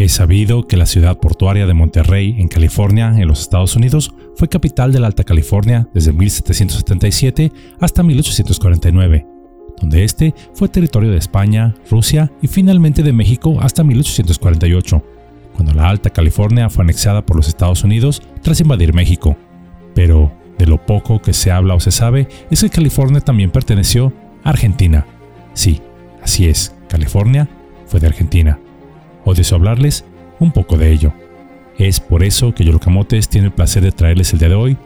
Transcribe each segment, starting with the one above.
Es sabido que la ciudad portuaria de Monterrey, en California, en los Estados Unidos, fue capital de la Alta California desde 1777 hasta 1849, donde este fue territorio de España, Rusia y finalmente de México hasta 1848, cuando la Alta California fue anexada por los Estados Unidos tras invadir México. Pero de lo poco que se habla o se sabe es que California también perteneció a Argentina. Sí, así es, California fue de Argentina o hablarles un poco de ello. Es por eso que Yolocamotes tiene el placer de traerles el día de hoy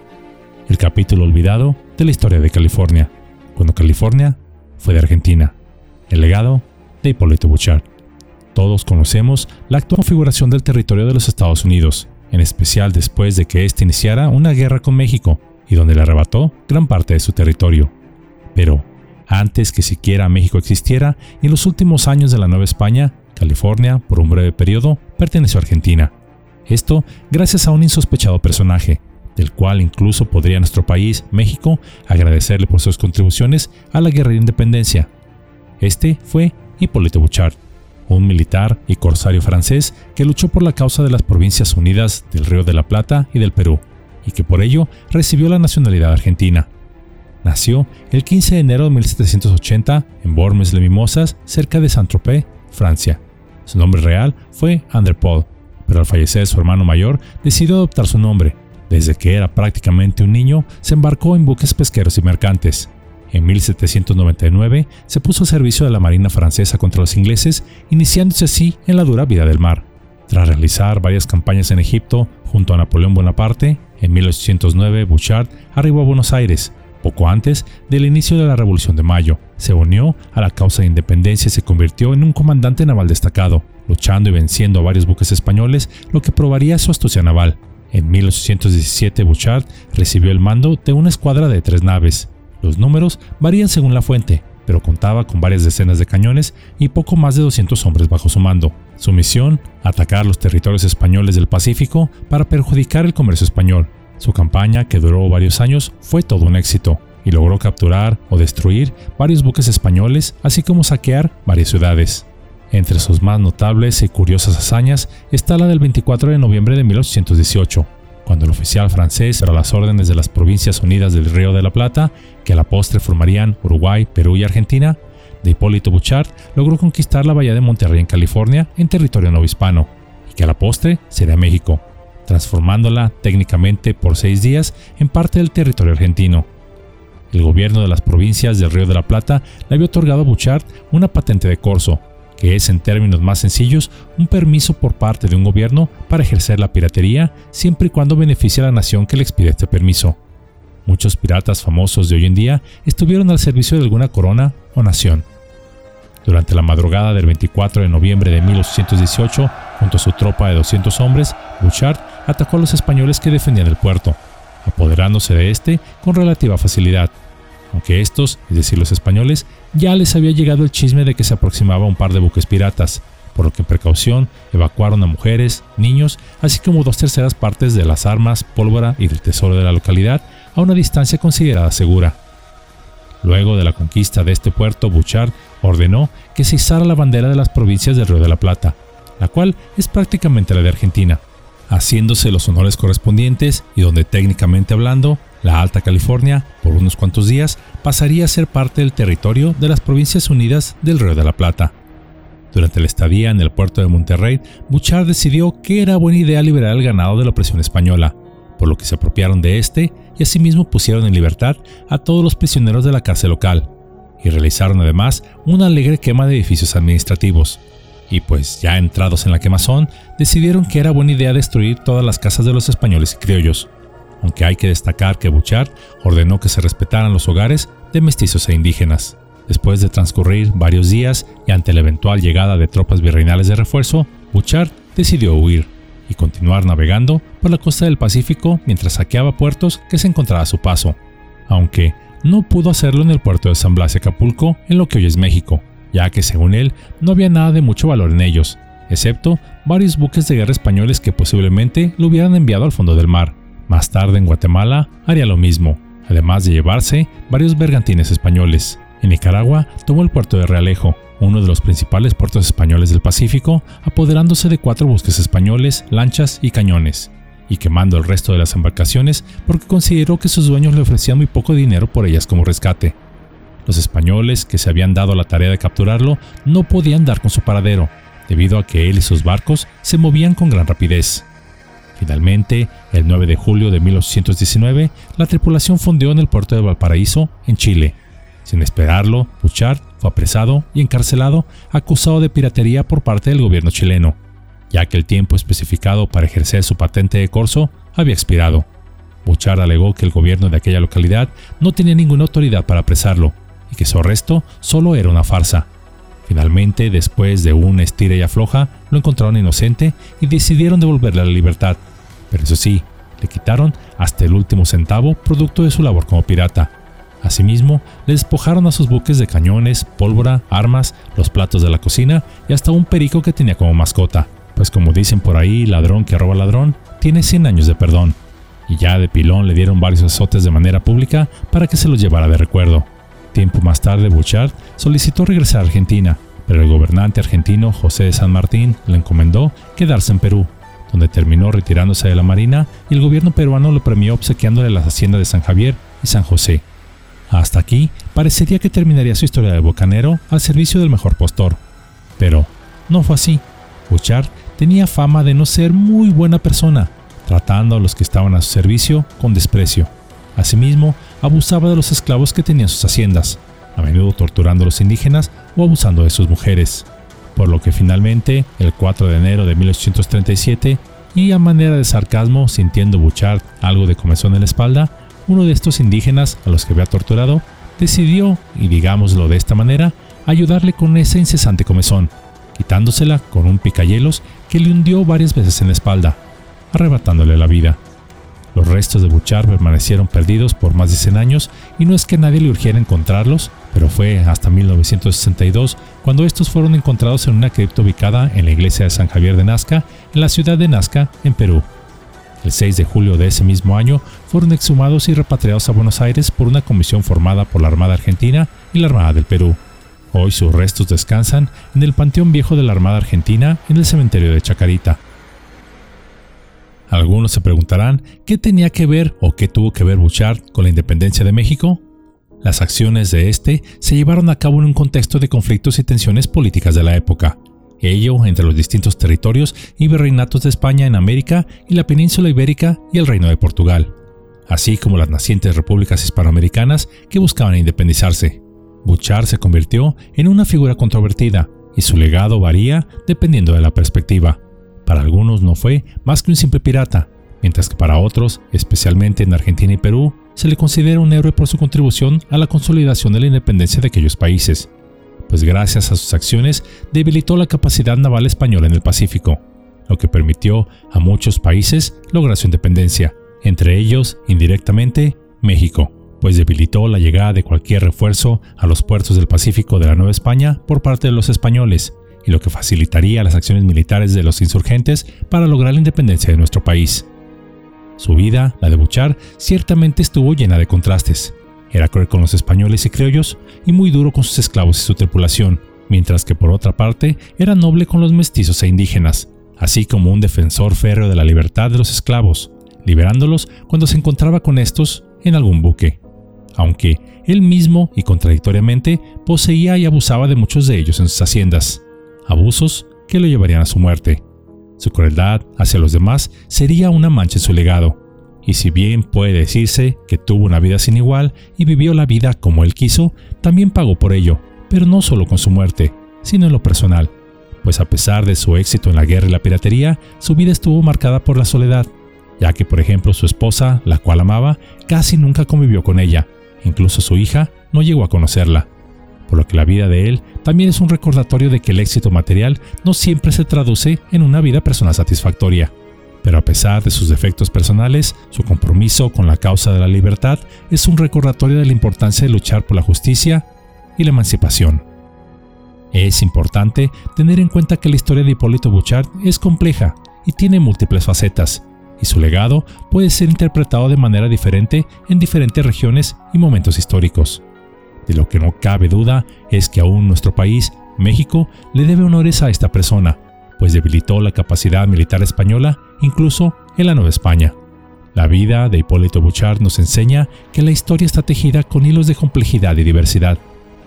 el capítulo olvidado de la historia de California, cuando California fue de Argentina, el legado de Hipólito Bouchard. Todos conocemos la actual configuración del territorio de los Estados Unidos, en especial después de que éste iniciara una guerra con México y donde le arrebató gran parte de su territorio. Pero, antes que siquiera México existiera, en los últimos años de la Nueva España, California, por un breve periodo, perteneció a Argentina. Esto gracias a un insospechado personaje, del cual incluso podría nuestro país, México, agradecerle por sus contribuciones a la guerra de independencia. Este fue Hipólito Bouchard, un militar y corsario francés que luchó por la causa de las provincias unidas del Río de la Plata y del Perú, y que por ello recibió la nacionalidad argentina. Nació el 15 de enero de 1780 en Bormes-le-Mimosas, cerca de Saint-Tropez, Francia. Su nombre real fue André Paul, pero al fallecer su hermano mayor decidió adoptar su nombre. Desde que era prácticamente un niño, se embarcó en buques pesqueros y mercantes. En 1799 se puso a servicio de la Marina francesa contra los ingleses, iniciándose así en la dura vida del mar. Tras realizar varias campañas en Egipto junto a Napoleón Bonaparte, en 1809 Bouchard arribó a Buenos Aires, poco antes del inicio de la Revolución de Mayo, se unió a la causa de independencia y se convirtió en un comandante naval destacado, luchando y venciendo a varios buques españoles, lo que probaría su astucia naval. En 1817 Bouchard recibió el mando de una escuadra de tres naves. Los números varían según la fuente, pero contaba con varias decenas de cañones y poco más de 200 hombres bajo su mando. Su misión, atacar los territorios españoles del Pacífico para perjudicar el comercio español, su campaña, que duró varios años, fue todo un éxito y logró capturar o destruir varios buques españoles, así como saquear varias ciudades. Entre sus más notables y curiosas hazañas está la del 24 de noviembre de 1818, cuando el oficial francés, a las órdenes de las Provincias Unidas del Río de la Plata, que a la postre formarían Uruguay, Perú y Argentina, de Hipólito Bouchard logró conquistar la bahía de Monterrey en California en territorio novohispano, y que a la postre sería México, transformándola técnicamente por seis días en parte del territorio argentino. El gobierno de las provincias del Río de la Plata le había otorgado a Bouchard una patente de corso, que es en términos más sencillos un permiso por parte de un gobierno para ejercer la piratería siempre y cuando beneficie a la nación que le expide este permiso. Muchos piratas famosos de hoy en día estuvieron al servicio de alguna corona o nación. Durante la madrugada del 24 de noviembre de 1818, junto a su tropa de 200 hombres, Bouchard atacó a los españoles que defendían el puerto, apoderándose de este con relativa facilidad, aunque estos, es decir los españoles, ya les había llegado el chisme de que se aproximaba un par de buques piratas, por lo que en precaución evacuaron a mujeres, niños, así como dos terceras partes de las armas, pólvora y del tesoro de la localidad a una distancia considerada segura. Luego de la conquista de este puerto, Bouchard ordenó que se izara la bandera de las provincias del Río de la Plata, la cual es prácticamente la de Argentina, haciéndose los honores correspondientes y donde técnicamente hablando, la Alta California, por unos cuantos días, pasaría a ser parte del territorio de las Provincias Unidas del Río de la Plata. Durante la estadía en el puerto de Monterrey, Bouchard decidió que era buena idea liberar el ganado de la opresión española, por lo que se apropiaron de este y asimismo pusieron en libertad a todos los prisioneros de la cárcel local, y realizaron además una alegre quema de edificios administrativos y pues ya entrados en la quemazón, decidieron que era buena idea destruir todas las casas de los españoles y criollos, aunque hay que destacar que Bouchard ordenó que se respetaran los hogares de mestizos e indígenas. Después de transcurrir varios días y ante la eventual llegada de tropas virreinales de refuerzo, Bouchard decidió huir y continuar navegando por la costa del Pacífico mientras saqueaba puertos que se encontraba a su paso, aunque no pudo hacerlo en el puerto de San Blas y Acapulco, en lo que hoy es México, ya que según él no había nada de mucho valor en ellos, excepto varios buques de guerra españoles que posiblemente lo hubieran enviado al fondo del mar. Más tarde en Guatemala haría lo mismo, además de llevarse varios bergantines españoles. En Nicaragua tomó el puerto de Realejo, uno de los principales puertos españoles del Pacífico, apoderándose de cuatro buques españoles, lanchas y cañones, y quemando el resto de las embarcaciones porque consideró que sus dueños le ofrecían muy poco dinero por ellas como rescate. Los españoles, que se habían dado la tarea de capturarlo, no podían dar con su paradero, debido a que él y sus barcos se movían con gran rapidez. Finalmente, el 9 de julio de 1819, la tripulación fondeó en el puerto de Valparaíso, en Chile. Sin esperarlo, Bouchard fue apresado y encarcelado, acusado de piratería por parte del gobierno chileno, ya que el tiempo especificado para ejercer su patente de corso había expirado. Bouchard alegó que el gobierno de aquella localidad no tenía ninguna autoridad para apresarlo que su arresto solo era una farsa. Finalmente, después de una estira y afloja, lo encontraron inocente y decidieron devolverle la libertad. Pero eso sí, le quitaron hasta el último centavo producto de su labor como pirata. Asimismo, le despojaron a sus buques de cañones, pólvora, armas, los platos de la cocina y hasta un perico que tenía como mascota. Pues como dicen por ahí, ladrón que roba ladrón, tiene 100 años de perdón. Y ya de pilón le dieron varios azotes de manera pública para que se los llevara de recuerdo. Tiempo más tarde, Bouchard solicitó regresar a Argentina, pero el gobernante argentino José de San Martín le encomendó quedarse en Perú, donde terminó retirándose de la Marina y el gobierno peruano lo premió obsequiándole las haciendas de San Javier y San José. Hasta aquí parecería que terminaría su historia de bocanero al servicio del mejor postor. Pero no fue así. Bouchard tenía fama de no ser muy buena persona, tratando a los que estaban a su servicio con desprecio. Asimismo, abusaba de los esclavos que tenían sus haciendas, a menudo torturando a los indígenas o abusando de sus mujeres. Por lo que finalmente, el 4 de enero de 1837, y a manera de sarcasmo, sintiendo Bouchard algo de comezón en la espalda, uno de estos indígenas a los que había torturado decidió, y digámoslo de esta manera, ayudarle con ese incesante comezón, quitándosela con un picayelos que le hundió varias veces en la espalda, arrebatándole la vida. Los restos de Bouchard permanecieron perdidos por más de 100 años y no es que nadie le urgiera encontrarlos, pero fue hasta 1962 cuando estos fueron encontrados en una cripta ubicada en la iglesia de San Javier de Nazca, en la ciudad de Nazca, en Perú. El 6 de julio de ese mismo año fueron exhumados y repatriados a Buenos Aires por una comisión formada por la Armada Argentina y la Armada del Perú. Hoy sus restos descansan en el Panteón Viejo de la Armada Argentina en el cementerio de Chacarita. Algunos se preguntarán qué tenía que ver o qué tuvo que ver Bouchard con la independencia de México. Las acciones de este se llevaron a cabo en un contexto de conflictos y tensiones políticas de la época, ello entre los distintos territorios y virreinatos de España en América y la península ibérica y el Reino de Portugal, así como las nacientes repúblicas hispanoamericanas que buscaban independizarse. Bouchard se convirtió en una figura controvertida y su legado varía dependiendo de la perspectiva. Para algunos no fue más que un simple pirata, mientras que para otros, especialmente en Argentina y Perú, se le considera un héroe por su contribución a la consolidación de la independencia de aquellos países, pues gracias a sus acciones debilitó la capacidad naval española en el Pacífico, lo que permitió a muchos países lograr su independencia, entre ellos, indirectamente, México, pues debilitó la llegada de cualquier refuerzo a los puertos del Pacífico de la Nueva España por parte de los españoles, y lo que facilitaría las acciones militares de los insurgentes para lograr la independencia de nuestro país. Su vida, la de Bouchard, ciertamente estuvo llena de contrastes. Era cruel con los españoles y criollos y muy duro con sus esclavos y su tripulación, mientras que por otra parte era noble con los mestizos e indígenas, así como un defensor férreo de la libertad de los esclavos, liberándolos cuando se encontraba con estos en algún buque. Aunque él mismo y contradictoriamente poseía y abusaba de muchos de ellos en sus haciendas abusos que lo llevarían a su muerte. Su crueldad hacia los demás sería una mancha en su legado, y si bien puede decirse que tuvo una vida sin igual y vivió la vida como él quiso, también pagó por ello, pero no solo con su muerte, sino en lo personal, pues a pesar de su éxito en la guerra y la piratería, su vida estuvo marcada por la soledad, ya que por ejemplo su esposa, la cual amaba, casi nunca convivió con ella, incluso su hija no llegó a conocerla por lo que la vida de él también es un recordatorio de que el éxito material no siempre se traduce en una vida personal satisfactoria. Pero a pesar de sus defectos personales, su compromiso con la causa de la libertad es un recordatorio de la importancia de luchar por la justicia y la emancipación. Es importante tener en cuenta que la historia de Hipólito Bouchard es compleja y tiene múltiples facetas, y su legado puede ser interpretado de manera diferente en diferentes regiones y momentos históricos De lo que no cabe duda es que aún nuestro país, México, le debe honores a esta persona, pues debilitó la capacidad militar española incluso en la Nueva España. La vida de Hipólito Bouchard nos enseña que la historia está tejida con hilos de complejidad y diversidad.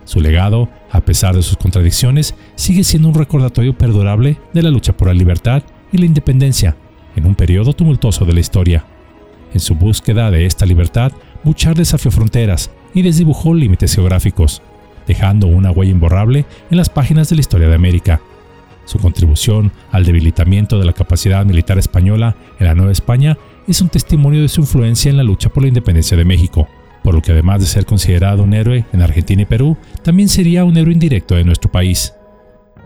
Su legado, a pesar de sus contradicciones, sigue siendo un recordatorio perdurable de la lucha por la libertad y la independencia en un periodo tumultuoso de la historia. En su búsqueda de esta libertad, Bouchard desafió fronteras y desdibujó límites geográficos, dejando una huella imborrable en las páginas de la historia de América. Su contribución al debilitamiento de la capacidad militar española en la Nueva España es un testimonio de su influencia en la lucha por la independencia de México, por lo que además de ser considerado un héroe en Argentina y Perú, también sería un héroe indirecto de nuestro país.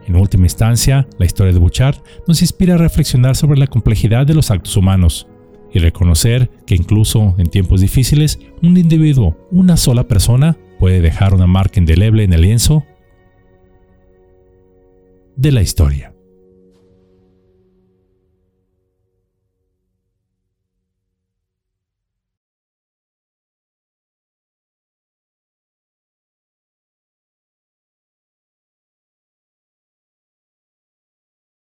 En última instancia, la historia de Bouchard nos inspira a reflexionar sobre la complejidad de los actos humanos y reconocer que incluso en tiempos difíciles, un individuo, una sola persona, puede dejar una marca indeleble en el lienzo de la historia.